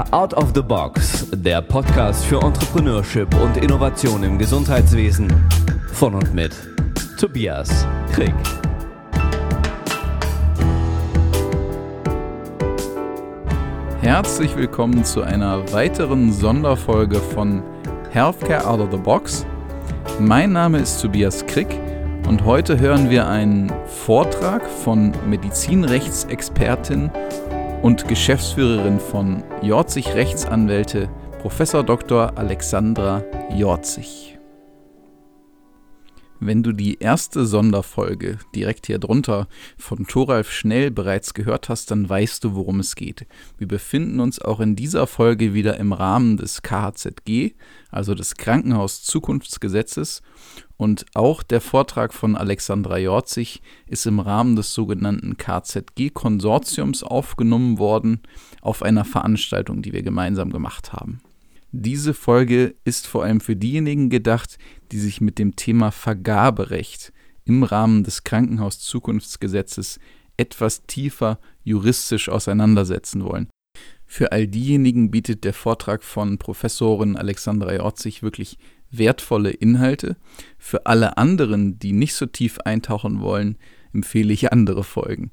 Healthcare Out of the Box, der Podcast für Entrepreneurship und Innovation im Gesundheitswesen. Von und mit Tobias Krieg. Herzlich willkommen zu einer weiteren Sonderfolge von Healthcare Out of the Box. Mein Name ist Tobias Krick und heute hören wir einen Vortrag von Medizinrechtsexpertin und Geschäftsführerin von Jorzig Rechtsanwälte, Prof. Dr. Alexandra Jorzig. Wenn du die erste Sonderfolge direkt hier drunter von Thoralf Schnell bereits gehört hast, dann weißt du, worum es geht. Wir befinden uns auch in dieser Folge wieder im Rahmen des KHZG, also des Krankenhaus-Zukunftsgesetzes. Und auch der Vortrag von Alexandra Jorzig ist im Rahmen des sogenannten KZG-Konsortiums aufgenommen worden auf einer Veranstaltung, die wir gemeinsam gemacht haben. Diese Folge ist vor allem für diejenigen gedacht, die sich mit dem Thema Vergaberecht im Rahmen des Krankenhauszukunftsgesetzes etwas tiefer juristisch auseinandersetzen wollen. Für all diejenigen bietet der Vortrag von Professorin Alexandra Jorzig wirklich wertvolle Inhalte. Für alle anderen, die nicht so tief eintauchen wollen, empfehle ich andere Folgen.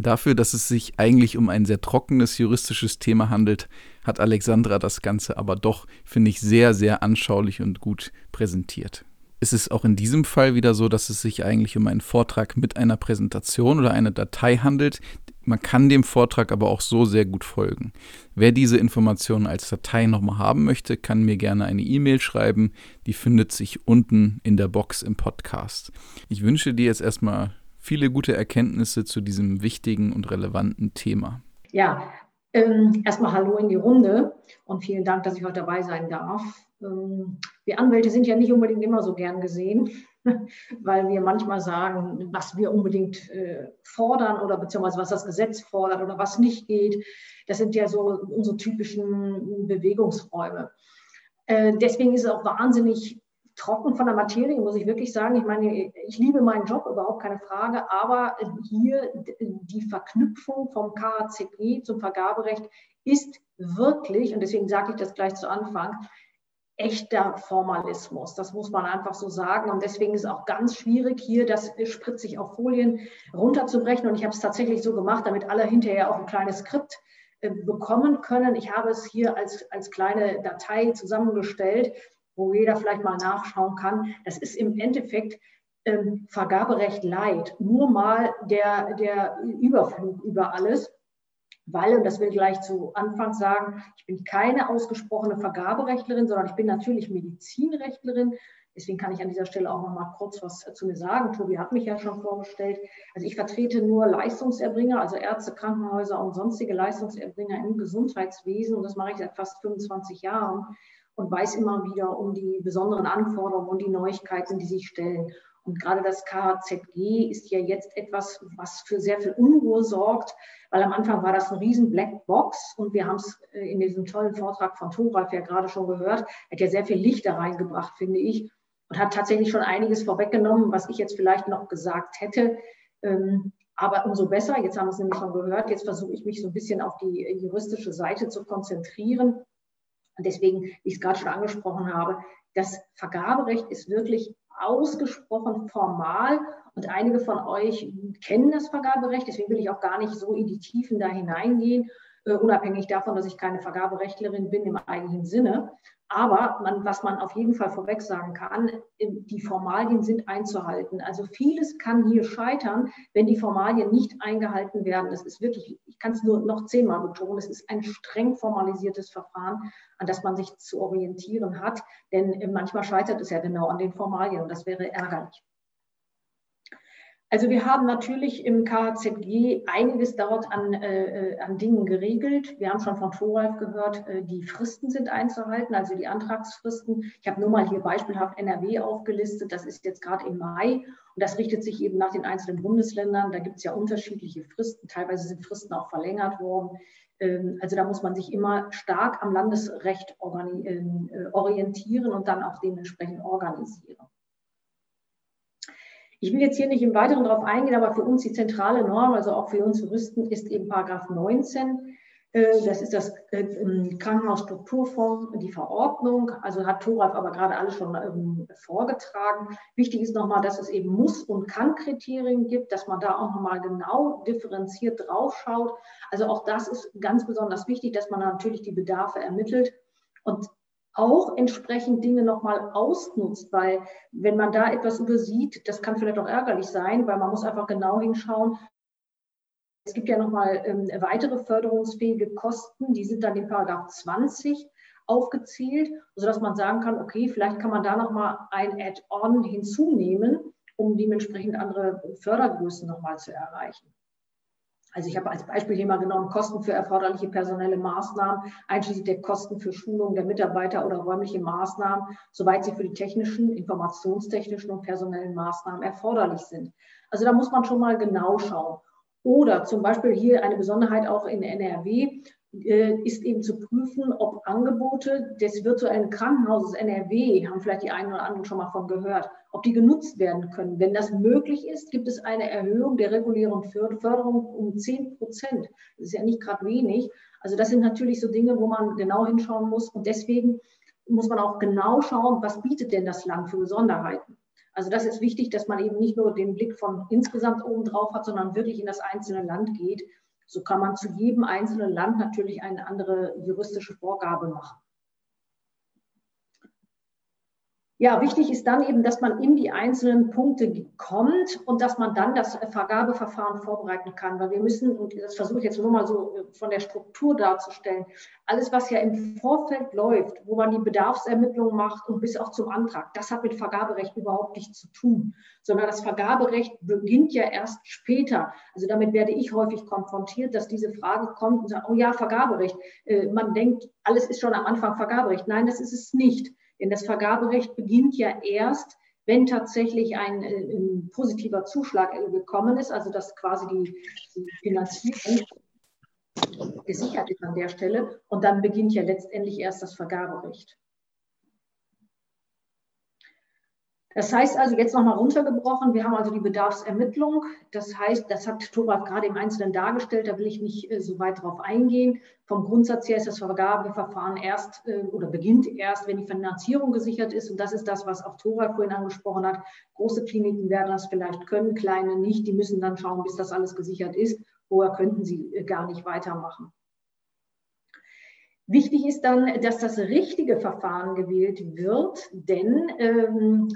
Dafür, dass es sich eigentlich um ein sehr trockenes juristisches Thema handelt, hat Alexandra das Ganze aber doch, finde ich, sehr, sehr anschaulich und gut präsentiert. Es ist auch in diesem Fall wieder so, dass es sich eigentlich um einen Vortrag mit einer Präsentation oder einer Datei handelt. Man kann dem Vortrag aber auch so sehr gut folgen. Wer diese Informationen als Datei nochmal haben möchte, kann mir gerne eine E-Mail schreiben. Die findet sich unten in der Box im Podcast. Ich wünsche dir jetzt erstmal viele gute Erkenntnisse zu diesem wichtigen und relevanten Thema. Ja, ähm, erstmal Hallo in die Runde und vielen Dank, dass ich heute dabei sein darf. Ähm, wir Anwälte sind ja nicht unbedingt immer so gern gesehen, weil wir manchmal sagen, was wir unbedingt äh, fordern oder beziehungsweise was das Gesetz fordert oder was nicht geht. Das sind ja so unsere typischen Bewegungsräume. Äh, deswegen ist es auch wahnsinnig trocken von der Materie, muss ich wirklich sagen. Ich meine, ich liebe meinen Job, überhaupt keine Frage, aber hier die Verknüpfung vom KHZG zum Vergaberecht ist wirklich, und deswegen sage ich das gleich zu Anfang, echter Formalismus. Das muss man einfach so sagen. Und deswegen ist es auch ganz schwierig, hier das spritzig auf Folien runterzubrechen. Und ich habe es tatsächlich so gemacht, damit alle hinterher auch ein kleines Skript äh, bekommen können. Ich habe es hier als, als kleine Datei zusammengestellt wo jeder vielleicht mal nachschauen kann. Das ist im Endeffekt ähm, Vergaberecht Leid, nur mal der, der Überflug über alles. Weil, und das will ich gleich zu Anfang sagen, ich bin keine ausgesprochene Vergaberechtlerin, sondern ich bin natürlich Medizinrechtlerin. Deswegen kann ich an dieser Stelle auch noch mal kurz was zu mir sagen. Tobi hat mich ja schon vorgestellt. Also ich vertrete nur Leistungserbringer, also Ärzte, Krankenhäuser und sonstige Leistungserbringer im Gesundheitswesen. Und das mache ich seit fast 25 Jahren und weiß immer wieder um die besonderen Anforderungen und die Neuigkeiten, die sich stellen. Und gerade das KZG ist ja jetzt etwas, was für sehr viel Unruhe sorgt, weil am Anfang war das ein riesen Blackbox und wir haben es äh, in diesem tollen Vortrag von Thoralf ja gerade schon gehört, hat ja sehr viel Licht da reingebracht, finde ich, und hat tatsächlich schon einiges vorweggenommen, was ich jetzt vielleicht noch gesagt hätte. Ähm, aber umso besser, jetzt haben wir es nämlich schon gehört, jetzt versuche ich mich so ein bisschen auf die juristische Seite zu konzentrieren und deswegen, wie ich es gerade schon angesprochen habe, das Vergaberecht ist wirklich ausgesprochen formal und einige von euch kennen das Vergaberecht, deswegen will ich auch gar nicht so in die Tiefen da hineingehen, uh, unabhängig davon, dass ich keine Vergaberechtlerin bin im eigentlichen Sinne. Aber man, was man auf jeden Fall vorweg sagen kann, die Formalien sind einzuhalten. Also vieles kann hier scheitern, wenn die Formalien nicht eingehalten werden. Das ist wirklich, ich kann es nur noch zehnmal betonen, es ist ein streng formalisiertes Verfahren, an das man sich zu orientieren hat. Denn manchmal scheitert es ja genau an den Formalien und das wäre ärgerlich. Also wir haben natürlich im KZG einiges dort an, äh, äh, an Dingen geregelt. Wir haben schon von Thoralf gehört, äh, die Fristen sind einzuhalten, also die Antragsfristen. Ich habe nur mal hier beispielhaft NRW aufgelistet. Das ist jetzt gerade im Mai und das richtet sich eben nach den einzelnen Bundesländern. Da gibt es ja unterschiedliche Fristen. Teilweise sind Fristen auch verlängert worden. Ähm, also da muss man sich immer stark am Landesrecht äh, orientieren und dann auch dementsprechend organisieren. Ich will jetzt hier nicht im Weiteren darauf eingehen, aber für uns die zentrale Norm, also auch für uns Juristen, ist eben Paragraph 19 Äh, das ist das äh, Krankenhausstrukturfonds, die Verordnung. Also hat Thoralf aber gerade alles schon ähm, vorgetragen. Wichtig ist nochmal, dass es eben Muss- und Kann-Kriterien gibt, dass man da auch nochmal genau differenziert draufschaut. Also auch das ist ganz besonders wichtig, dass man natürlich die Bedarfe ermittelt und auch entsprechend Dinge nochmal ausnutzt, weil wenn man da etwas übersieht, das kann vielleicht auch ärgerlich sein, weil man muss einfach genau hinschauen, es gibt ja nochmal ähm, weitere förderungsfähige Kosten, die sind dann in Paragraph 20 aufgezählt, sodass man sagen kann, okay, vielleicht kann man da nochmal ein Add-on hinzunehmen, um dementsprechend andere Fördergrößen nochmal zu erreichen. Also ich habe als Beispiel hier mal genommen, Kosten für erforderliche personelle Maßnahmen, einschließlich der Kosten für Schulung der Mitarbeiter oder räumliche Maßnahmen, soweit sie für die technischen, informationstechnischen und personellen Maßnahmen erforderlich sind. Also da muss man schon mal genau schauen. Oder zum Beispiel hier eine Besonderheit auch in NRW äh, ist eben zu prüfen, ob Angebote des virtuellen Krankenhauses NRW, haben vielleicht die einen oder anderen schon mal von gehört, ob die genutzt werden können. Wenn das möglich ist, gibt es eine Erhöhung der regulären Förderung um 10 Prozent. Das ist ja nicht gerade wenig. Also das sind natürlich so Dinge, wo man genau hinschauen muss. Und deswegen muss man auch genau schauen, was bietet denn das Land für Besonderheiten. Also das ist wichtig, dass man eben nicht nur den Blick von insgesamt oben drauf hat, sondern wirklich in das einzelne Land geht. So kann man zu jedem einzelnen Land natürlich eine andere juristische Vorgabe machen. Ja, wichtig ist dann eben, dass man in die einzelnen Punkte kommt und dass man dann das Vergabeverfahren vorbereiten kann, weil wir müssen, und das versuche ich jetzt nur mal so äh, von der Struktur darzustellen, alles, was ja im Vorfeld läuft, wo man die Bedarfsermittlung macht und bis auch zum Antrag, das hat mit Vergaberecht überhaupt nichts zu tun, sondern das Vergaberecht beginnt ja erst später. Also damit werde ich häufig konfrontiert, dass diese Frage kommt und sagt, oh ja, Vergaberecht. Äh, man denkt, alles ist schon am Anfang Vergaberecht. Nein, das ist es nicht. Denn das Vergaberecht beginnt ja erst, wenn tatsächlich ein, äh, ein positiver Zuschlag gekommen ist, also dass quasi die, die Finanzierung gesichert ist an der Stelle. Und dann beginnt ja letztendlich erst das Vergaberecht. Das heißt also jetzt nochmal runtergebrochen, wir haben also die Bedarfsermittlung. Das heißt, das hat Thorwald gerade im Einzelnen dargestellt, da will ich nicht äh, so weit drauf eingehen. Vom Grundsatz her ist das Vergabeverfahren erst äh, oder beginnt erst, wenn die Finanzierung gesichert ist. Und das ist das, was auch Thorwald vorhin angesprochen hat. Große Kliniken werden das vielleicht können, kleine nicht. Die müssen dann schauen, bis das alles gesichert ist. Vorher könnten sie äh, gar nicht weitermachen. Wichtig ist dann, dass das richtige Verfahren gewählt wird, denn ähm,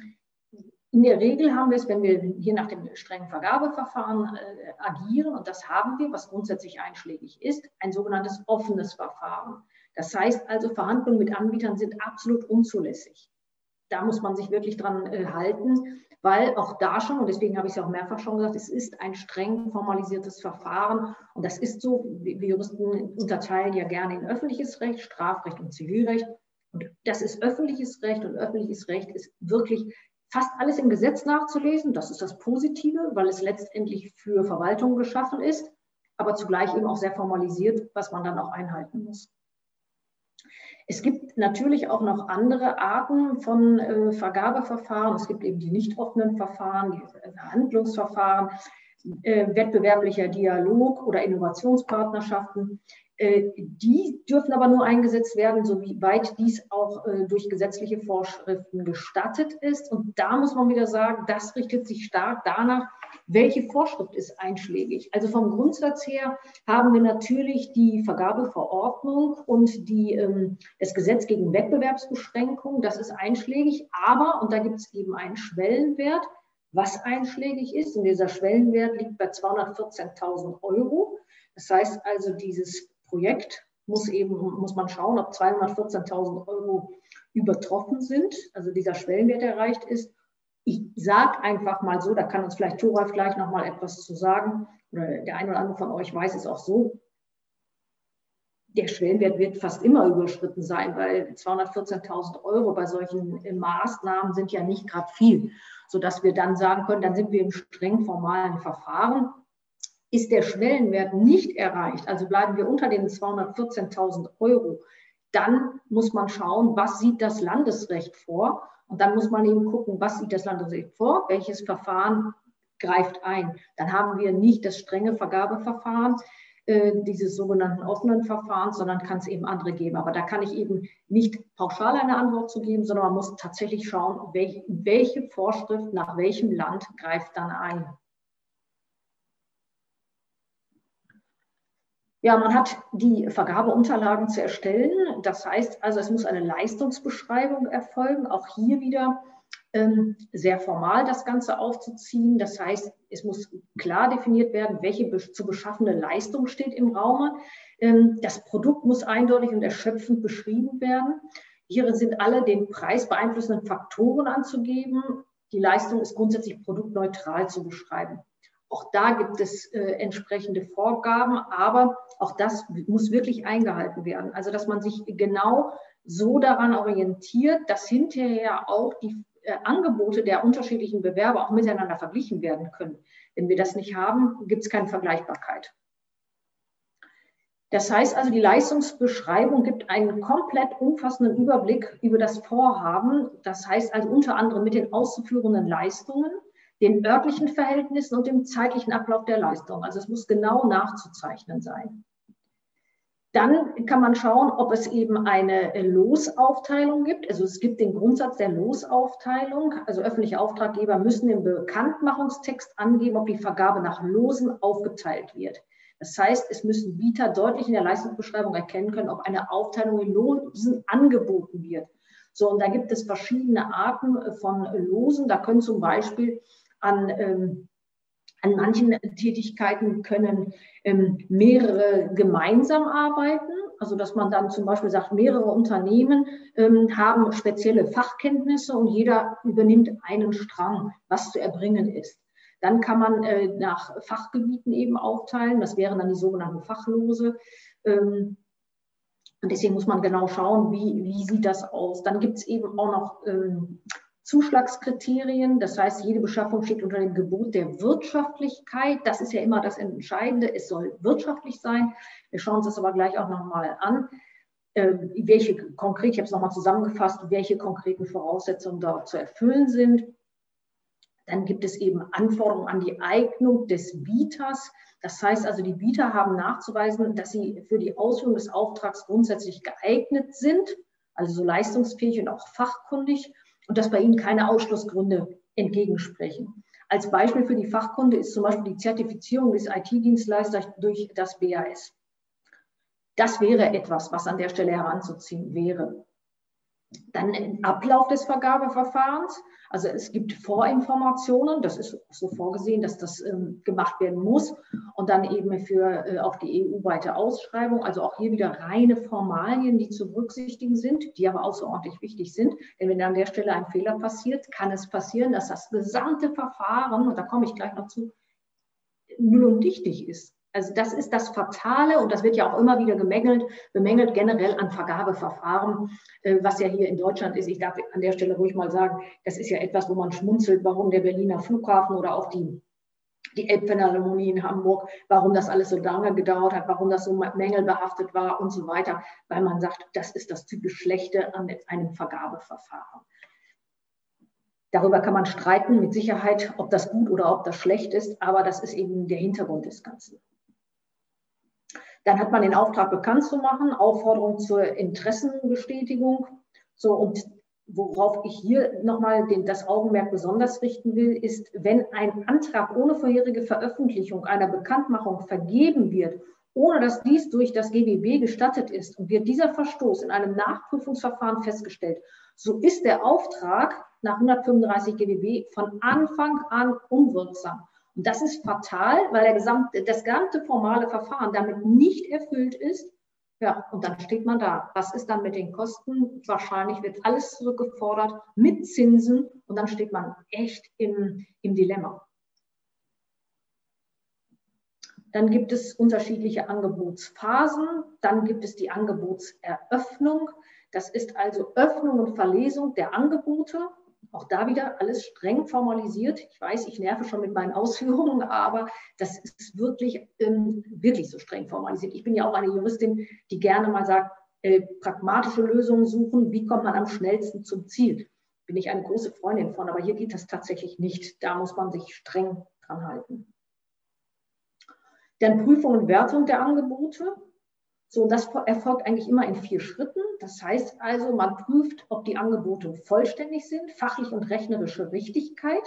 in der Regel haben wir es, wenn wir hier nach dem strengen Vergabeverfahren äh, agieren, und das haben wir, was grundsätzlich einschlägig ist, ein sogenanntes offenes Verfahren. Das heißt also, Verhandlungen mit Anbietern sind absolut unzulässig. Da muss man sich wirklich dran äh, halten, weil auch da schon, und deswegen habe ich es ja auch mehrfach schon gesagt, es ist ein streng formalisiertes Verfahren. Und das ist so, wir Juristen unterteilen ja gerne in öffentliches Recht, Strafrecht und Zivilrecht. Und das ist öffentliches Recht und öffentliches Recht ist wirklich fast alles im Gesetz nachzulesen. Das ist das Positive, weil es letztendlich für Verwaltung geschaffen ist, aber zugleich eben auch sehr formalisiert, was man dann auch einhalten muss. Es gibt natürlich auch noch andere Arten von äh, Vergabeverfahren. Es gibt eben die nicht offenen Verfahren, die Verhandlungsverfahren, äh, wettbewerblicher Dialog oder Innovationspartnerschaften. Äh, die dürfen aber nur eingesetzt werden, soweit dies auch äh, durch gesetzliche Vorschriften gestattet ist. Und da muss man wieder sagen, das richtet sich stark danach, welche Vorschrift ist einschlägig. Also vom Grundsatz her haben wir natürlich die Vergabeverordnung und die, ähm, das Gesetz gegen Wettbewerbsbeschränkung. Das ist einschlägig, aber, und da gibt es eben einen Schwellenwert, was einschlägig ist. Und dieser Schwellenwert liegt bei 214.000 Euro. Das heißt also, dieses Projekt muss eben, muss man schauen, ob 214.000 Euro übertroffen sind, also dieser Schwellenwert erreicht ist. Ich sage einfach mal so, da kann uns vielleicht Thoralf gleich nochmal etwas zu sagen, oder der eine oder andere von euch weiß es auch so, der Schwellenwert wird fast immer überschritten sein, weil 214.000 Euro bei solchen Maßnahmen sind ja nicht gerade viel, sodass wir dann sagen können, dann sind wir im streng formalen Verfahren ist der Schwellenwert nicht erreicht, also bleiben wir unter den 214.000 Euro, dann muss man schauen, was sieht das Landesrecht vor? Und dann muss man eben gucken, was sieht das Landesrecht vor, welches Verfahren greift ein. Dann haben wir nicht das strenge Vergabeverfahren. äh, dieses sogenannten offenen Verfahrens, sondern kann es eben andere geben. Aber da kann ich eben nicht pauschal eine Antwort zu geben, sondern man muss tatsächlich schauen, welche, welche Vorschrift nach welchem Land greift dann ein. Ja, man hat die Vergabeunterlagen zu erstellen. Das heißt also, es muss eine Leistungsbeschreibung erfolgen. Auch hier wieder ähm, sehr formal das Ganze aufzuziehen. Das heißt, es muss klar definiert werden, welche zu beschaffende Leistung steht im Raume. Ähm, das Produkt muss eindeutig und erschöpfend beschrieben werden. Hierin sind alle den Preis beeinflussenden Faktoren anzugeben. Die Leistung ist grundsätzlich produktneutral zu beschreiben. Auch da gibt es äh, entsprechende Vorgaben, aber auch das muss wirklich eingehalten werden. Also, dass man sich genau so daran orientiert, dass hinterher auch die äh, Angebote der unterschiedlichen Bewerber auch miteinander verglichen werden können. Wenn wir das nicht haben, gibt es keine Vergleichbarkeit. Das heißt also, die Leistungsbeschreibung gibt einen komplett umfassenden Überblick über das Vorhaben. Das heißt also unter anderem mit den auszuführenden Leistungen, den örtlichen Verhältnissen und dem zeitlichen Ablauf der Leistung. Also es muss genau nachzuzeichnen sein. Dann kann man schauen, ob es eben eine Losaufteilung gibt. Also es gibt den Grundsatz der Losaufteilung. Also öffentliche Auftraggeber müssen im Bekanntmachungstext angeben, ob die Vergabe nach Losen aufgeteilt wird. Das heißt, es müssen Bieter deutlich in der Leistungsbeschreibung erkennen können, ob eine Aufteilung in Losen angeboten wird. So, und da gibt es verschiedene Arten von Losen. Da können zum Beispiel an, ähm, an manchen Tätigkeiten können ähm, mehrere gemeinsam arbeiten. Also dass man dann zum Beispiel sagt, mehrere Unternehmen ähm, haben spezielle Fachkenntnisse und jeder übernimmt einen Strang, was zu erbringen ist. Dann kann man äh, nach Fachgebieten eben aufteilen. Das wären dann die sogenannten Fachlose. Ähm, und deswegen muss man genau schauen, wie, wie sieht das aus. Dann gibt es eben auch noch ähm, Zuschlagskriterien. Das heißt, jede Beschaffung steht unter dem Gebot der Wirtschaftlichkeit. Das ist ja immer das Entscheidende. Es soll wirtschaftlich sein. Wir schauen uns das aber gleich auch nochmal an. Äh, welche konkret, ich habe es nochmal zusammengefasst, welche konkreten Voraussetzungen dort zu erfüllen sind. Dann gibt es eben Anforderungen an die Eignung des Bieters. Das heißt also, die Bieter haben nachzuweisen, dass sie für die Ausführung des Auftrags grundsätzlich geeignet sind, also so leistungsfähig und auch fachkundig und dass bei ihnen keine Ausschlussgründe entgegensprechen. Als Beispiel für die Fachkunde ist zum Beispiel die Zertifizierung des IT-Dienstleisters durch das BAS. Das wäre etwas, was an der Stelle heranzuziehen wäre. Dann ein Ablauf des Vergabeverfahrens. Also es gibt Vorinformationen, das ist so vorgesehen, dass das ähm, gemacht werden muss. Und dann eben für äh, auch die EU-weite Ausschreibung, also auch hier wieder reine Formalien, die zu berücksichtigen sind, die aber außerordentlich wichtig sind. Denn wenn an der Stelle ein Fehler passiert, kann es passieren, dass das gesamte Verfahren, und da komme ich gleich noch zu, null und dichtig ist. Also das ist das Fatale und das wird ja auch immer wieder gemängelt, bemängelt generell an Vergabeverfahren, äh, was ja hier in Deutschland ist. Ich darf an der Stelle ruhig mal sagen, das ist ja etwas, wo man schmunzelt, warum der Berliner Flughafen oder auch die, die Elbphilharmonie in Hamburg, warum das alles so lange gedauert hat, warum das so mängelbehaftet war und so weiter, weil man sagt, das ist das typisch Schlechte an einem Vergabeverfahren. Darüber kann man streiten, mit Sicherheit, ob das gut oder ob das schlecht ist, aber das ist eben der Hintergrund des Ganzen. Dann hat man den Auftrag bekannt zu machen, Aufforderung zur Interessenbestätigung. So, und worauf ich hier nochmal das Augenmerk besonders richten will, ist, wenn ein Antrag ohne vorherige Veröffentlichung einer Bekanntmachung vergeben wird, ohne dass dies durch das GWB gestattet ist und wird dieser Verstoß in einem Nachprüfungsverfahren festgestellt, so ist der Auftrag nach 135 GWB von Anfang an unwirksam. Und das ist fatal, weil der gesamte, das gesamte formale Verfahren damit nicht erfüllt ist. Ja, und dann steht man da. Was ist dann mit den Kosten? Wahrscheinlich wird alles zurückgefordert mit Zinsen und dann steht man echt im, im Dilemma. Dann gibt es unterschiedliche Angebotsphasen. Dann gibt es die Angebotseröffnung. Das ist also Öffnung und Verlesung der Angebote. Auch da wieder alles streng formalisiert. Ich weiß, ich nerve schon mit meinen Ausführungen, aber das ist wirklich, ähm, wirklich so streng formalisiert. Ich bin ja auch eine Juristin, die gerne mal sagt, äh, pragmatische Lösungen suchen. Wie kommt man am schnellsten zum Ziel? Bin ich eine große Freundin von, aber hier geht das tatsächlich nicht. Da muss man sich streng dran halten. Dann Prüfung und Wertung der Angebote. So, das erfolgt eigentlich immer in vier Schritten. Das heißt also, man prüft, ob die Angebote vollständig sind, fachlich und rechnerische Richtigkeit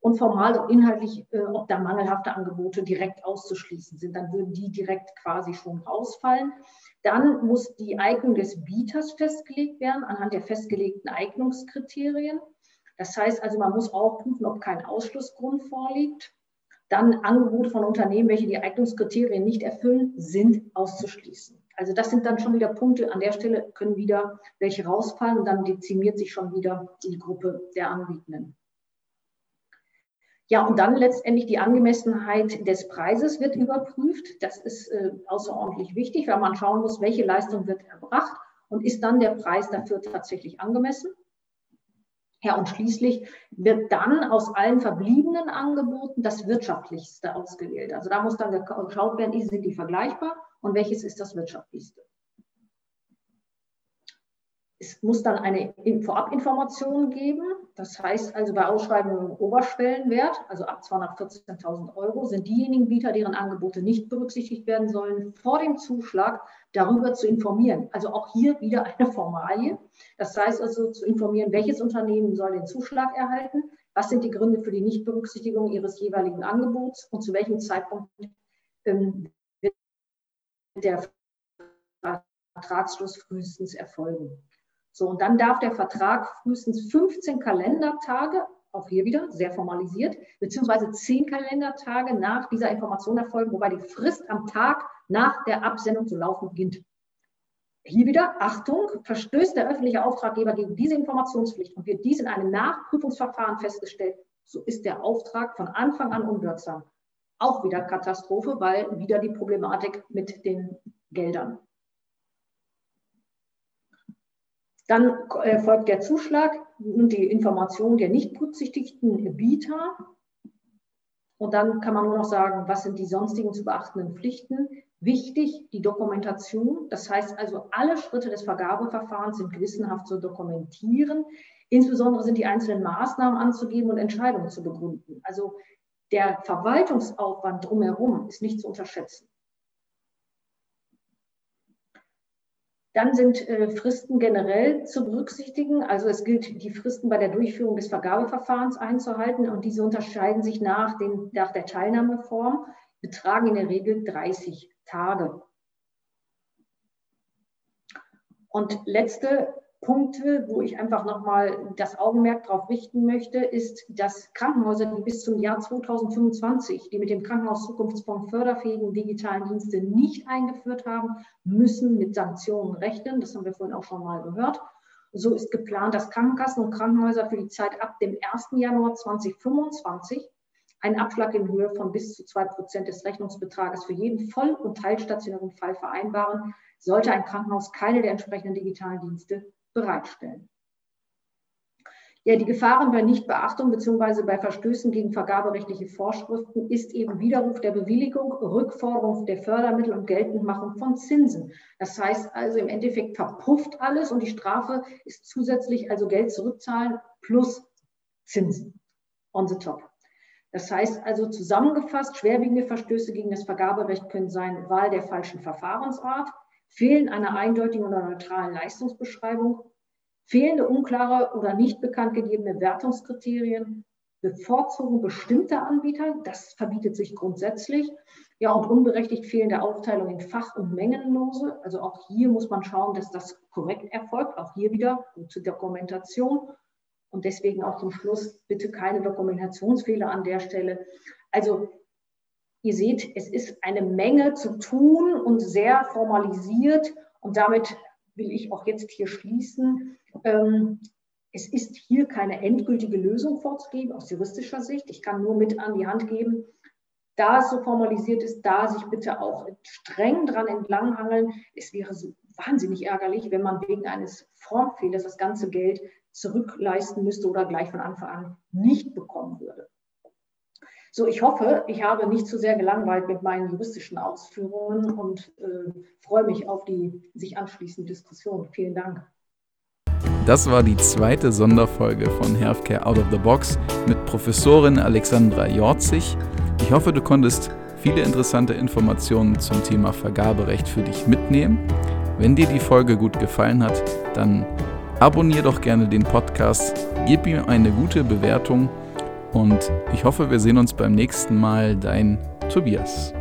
und formal und inhaltlich, äh, ob da mangelhafte Angebote direkt auszuschließen sind. Dann würden die direkt quasi schon rausfallen. Dann muss die Eignung des Bieters festgelegt werden anhand der festgelegten Eignungskriterien. Das heißt also, man muss auch prüfen, ob kein Ausschlussgrund vorliegt. Dann Angebote von Unternehmen, welche die Eignungskriterien nicht erfüllen, sind auszuschließen. Also das sind dann schon wieder Punkte, an der Stelle können wieder welche rausfallen und dann dezimiert sich schon wieder die Gruppe der Anbietenden. Ja, und dann letztendlich die Angemessenheit des Preises wird überprüft. Das ist äh, außerordentlich wichtig, weil man schauen muss, welche Leistung wird erbracht und ist dann der Preis dafür tatsächlich angemessen. Ja, und schließlich wird dann aus allen verbliebenen Angeboten das wirtschaftlichste ausgewählt. Also da muss dann geschaut werden, sind die vergleichbar und welches ist das wirtschaftlichste. Es muss dann eine Vorabinformation geben. Das heißt also bei Ausschreibungen Oberschwellenwert, also ab 214.000 Euro, sind diejenigen Bieter, deren Angebote nicht berücksichtigt werden sollen, vor dem Zuschlag darüber zu informieren. Also auch hier wieder eine Formalie. Das heißt also zu informieren, welches Unternehmen soll den Zuschlag erhalten, was sind die Gründe für die Nichtberücksichtigung ihres jeweiligen Angebots und zu welchem Zeitpunkt ähm, wird der Vertragsschluss frühestens erfolgen. So, und dann darf der Vertrag frühestens 15 Kalendertage, auch hier wieder sehr formalisiert, beziehungsweise 10 Kalendertage nach dieser Information erfolgen, wobei die Frist am Tag nach der Absendung zu laufen beginnt. Hier wieder, Achtung, verstößt der öffentliche Auftraggeber gegen diese Informationspflicht und wird dies in einem Nachprüfungsverfahren festgestellt, so ist der Auftrag von Anfang an unwirksam. Auch wieder Katastrophe, weil wieder die Problematik mit den Geldern. Dann äh, folgt der Zuschlag und die Information der nicht berücksichtigten Bieter. Und dann kann man nur noch sagen, was sind die sonstigen zu beachtenden Pflichten. Wichtig, die Dokumentation. Das heißt also, alle Schritte des Vergabeverfahrens sind gewissenhaft zu dokumentieren. Insbesondere sind die einzelnen Maßnahmen anzugeben und Entscheidungen zu begründen. Also der Verwaltungsaufwand drumherum ist nicht zu unterschätzen. Dann sind äh, Fristen generell zu berücksichtigen. Also es gilt, die Fristen bei der Durchführung des Vergabeverfahrens einzuhalten und diese unterscheiden sich nach, den, nach der Teilnahmeform, betragen in der Regel 30 Tage. Und letzte Punkte, wo ich einfach nochmal das Augenmerk darauf richten möchte, ist, dass Krankenhäuser, die bis zum Jahr 2025, die mit dem Krankenhaus-Zukunftsfonds förderfähigen digitalen Dienste nicht eingeführt haben, müssen mit Sanktionen rechnen. Das haben wir vorhin auch schon mal gehört. So ist geplant, dass Krankenkassen und Krankenhäuser für die Zeit ab dem 1. Januar 2025 einen Abschlag in Höhe von bis zu 2 Prozent des Rechnungsbetrages für jeden voll- und teilstationären Fall vereinbaren, sollte ein Krankenhaus keine der entsprechenden digitalen Dienste bereitstellen. Ja, die Gefahren bei Nichtbeachtung bzw. bei Verstößen gegen vergaberechtliche Vorschriften ist eben Widerruf der Bewilligung, Rückforderung der Fördermittel und Geltendmachung von Zinsen. Das heißt also im Endeffekt verpufft alles und die Strafe ist zusätzlich also Geld zurückzahlen plus Zinsen on the top. Das heißt also zusammengefasst, schwerwiegende Verstöße gegen das Vergaberecht können sein Wahl der falschen Verfahrensart, Fehlen einer eindeutigen oder neutralen Leistungsbeschreibung, fehlende, unklare oder nicht bekannt gegebene Wertungskriterien, Bevorzugung bestimmter Anbieter, das verbietet sich grundsätzlich, ja, und unberechtigt fehlende Aufteilung in Fach- und Mengenlose. Also auch hier muss man schauen, dass das korrekt erfolgt. Auch hier wieder gute Dokumentation. Und deswegen auch zum Schluss bitte keine Dokumentationsfehler an der Stelle. Also Ihr seht, es ist eine Menge zu tun und sehr formalisiert. Und damit will ich auch jetzt hier schließen. Ähm, es ist hier keine endgültige Lösung vorzugeben aus juristischer Sicht. Ich kann nur mit an die Hand geben, da es so formalisiert ist, da sich bitte auch streng dran entlanghangeln. Es wäre so wahnsinnig ärgerlich, wenn man wegen eines Formfehlers das ganze Geld zurückleisten müsste oder gleich von Anfang an nicht bekommen würde. So, ich hoffe, ich habe nicht zu sehr gelangweilt mit meinen juristischen Ausführungen und äh, freue mich auf die sich anschließende Diskussion. Vielen Dank. Das war die zweite Sonderfolge von Healthcare Out of the Box mit Professorin Alexandra Jorzig. Ich hoffe, du konntest viele interessante Informationen zum Thema Vergaberecht für dich mitnehmen. Wenn dir die Folge gut gefallen hat, dann abonniere doch gerne den Podcast, gib ihm eine gute Bewertung und ich hoffe, wir sehen uns beim nächsten Mal. Dein Tobias.